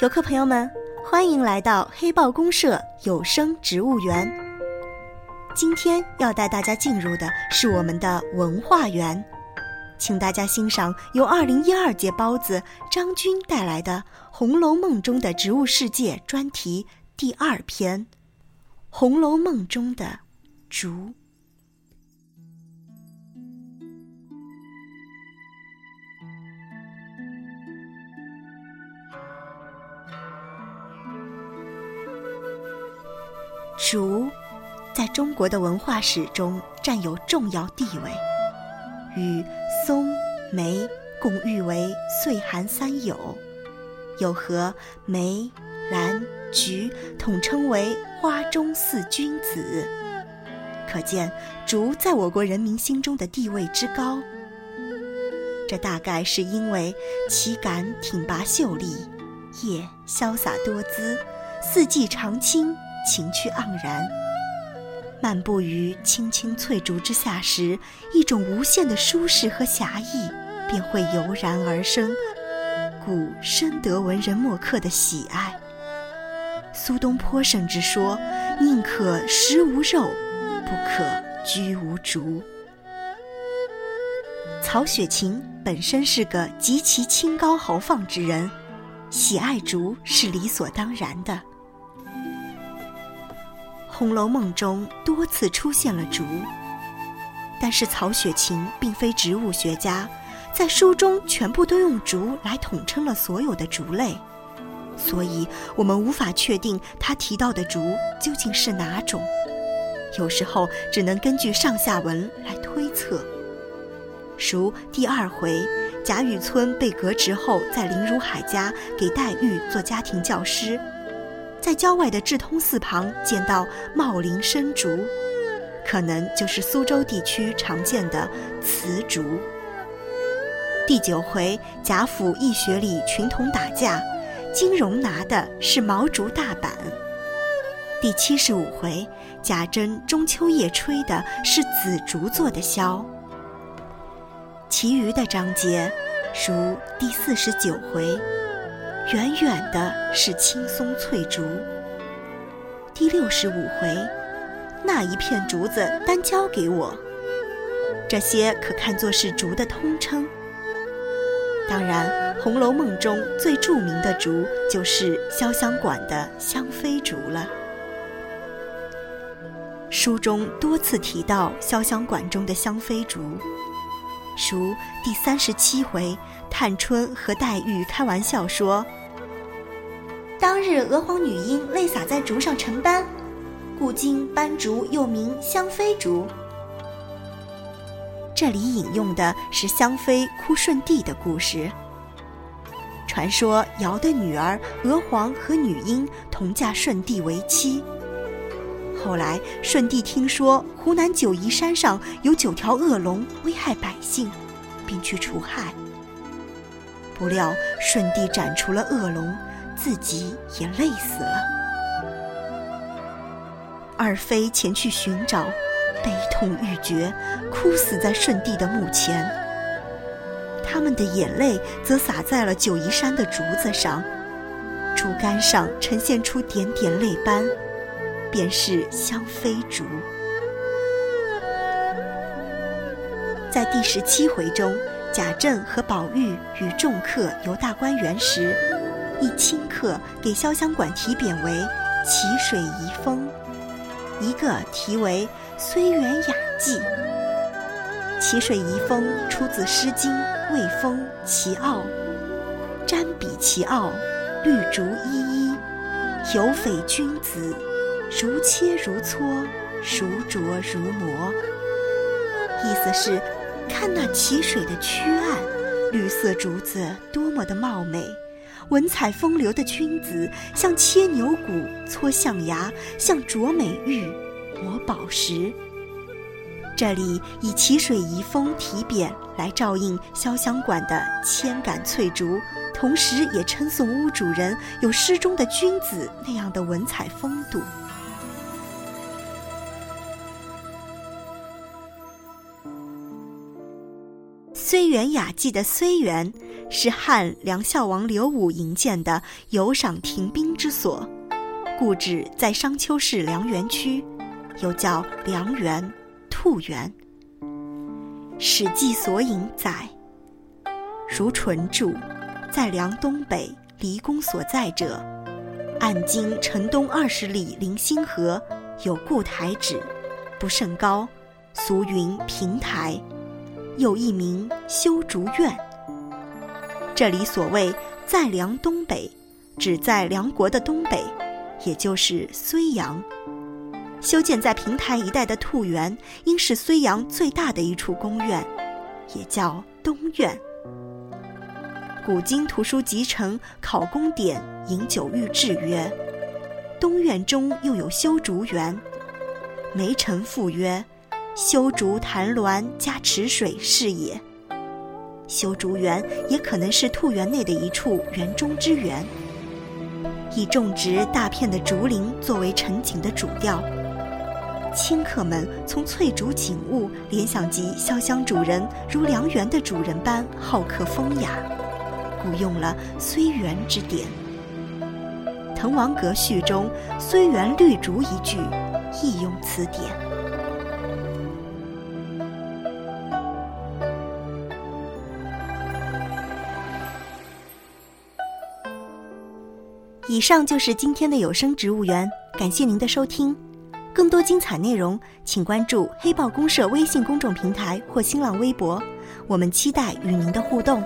游客朋友们，欢迎来到黑豹公社有声植物园。今天要带大家进入的是我们的文化园，请大家欣赏由二零一二届包子张军带来的《红楼梦》中的植物世界专题第二篇《红楼梦》中的竹。竹，在中国的文化史中占有重要地位，与松、梅共誉为岁寒三友，又和梅、兰、菊统称为花中四君子。可见竹在我国人民心中的地位之高。这大概是因为其杆挺拔秀丽，叶潇洒多姿，四季常青。情趣盎然，漫步于青青翠竹之下时，一种无限的舒适和侠义便会油然而生，故深得文人墨客的喜爱。苏东坡甚至说：“宁可食无肉，不可居无竹。”曹雪芹本身是个极其清高豪放之人，喜爱竹是理所当然的。《红楼梦》中多次出现了竹，但是曹雪芹并非植物学家，在书中全部都用竹来统称了所有的竹类，所以我们无法确定他提到的竹究竟是哪种，有时候只能根据上下文来推测。如第二回，贾雨村被革职后，在林如海家给黛玉做家庭教师。在郊外的智通寺旁见到茂林深竹，可能就是苏州地区常见的瓷竹。第九回贾府义学里群童打架，金荣拿的是毛竹大板。第七十五回贾珍中秋夜吹的是紫竹做的箫。其余的章节，如第四十九回。远远的是青松翠竹。第六十五回，那一片竹子单交给我。这些可看作是竹的通称。当然，《红楼梦》中最著名的竹就是潇湘馆的香妃竹了。书中多次提到潇湘馆中的香妃竹，如第三十七回，探春和黛玉开玩笑说。当日娥皇女英泪洒在竹上成斑，故今斑竹又名香妃竹。这里引用的是香妃哭舜帝的故事。传说尧的女儿娥皇和女英同嫁舜帝为妻。后来舜帝听说湖南九嶷山上有九条恶龙危害百姓，并去除害。不料舜帝斩除了恶龙。自己也累死了。二妃前去寻找，悲痛欲绝，哭死在舜帝的墓前。他们的眼泪则洒在了九嶷山的竹子上，竹竿上呈现出点点泪斑，便是香妃竹。在第十七回中，贾政和宝玉与众客游大观园时。一顷刻给潇湘馆题匾为“奇水遗风”，一个题为“虽园雅寄”。奇水遗风出自《诗经·卫风·齐奥》：“瞻彼其奥，绿竹依依，有匪君子，如切如磋，如琢如磨。”意思是，看那奇水的曲岸，绿色竹子多么的茂美。文采风流的君子，像切牛骨、搓象牙，像琢美玉、磨宝石。这里以“奇水遗风”题匾来照应潇湘馆的千杆翠竹，同时也称颂屋主人有诗中的君子那样的文采风度。睢园雅集的睢园是汉梁孝王刘武营建的游赏停兵之所，故址在商丘市梁园区，又叫梁园、兔园。《史记·索引》载：“如纯著，在梁东北离宫所在者，按今城东二十里临星河，有固台址，不甚高，俗云平台。”又一名修竹院。这里所谓在梁东北，指在梁国的东北，也就是睢阳。修建在平台一带的兔园，应是睢阳最大的一处宫院，也叫东苑。古今图书集成考功典引九玉志曰：“东苑中又有修竹园。”梅臣赋曰。修竹潭峦加池水是也。修竹园也可能是兔园内的一处园中之园，以种植大片的竹林作为陈景的主调。清客们从翠竹景物联想及潇湘主人如梁园的主人般好客风雅，故用了“睢园”之典。《滕王阁序》中“睢园绿竹”一句，亦用此典。以上就是今天的有声植物园，感谢您的收听。更多精彩内容，请关注黑豹公社微信公众平台或新浪微博，我们期待与您的互动。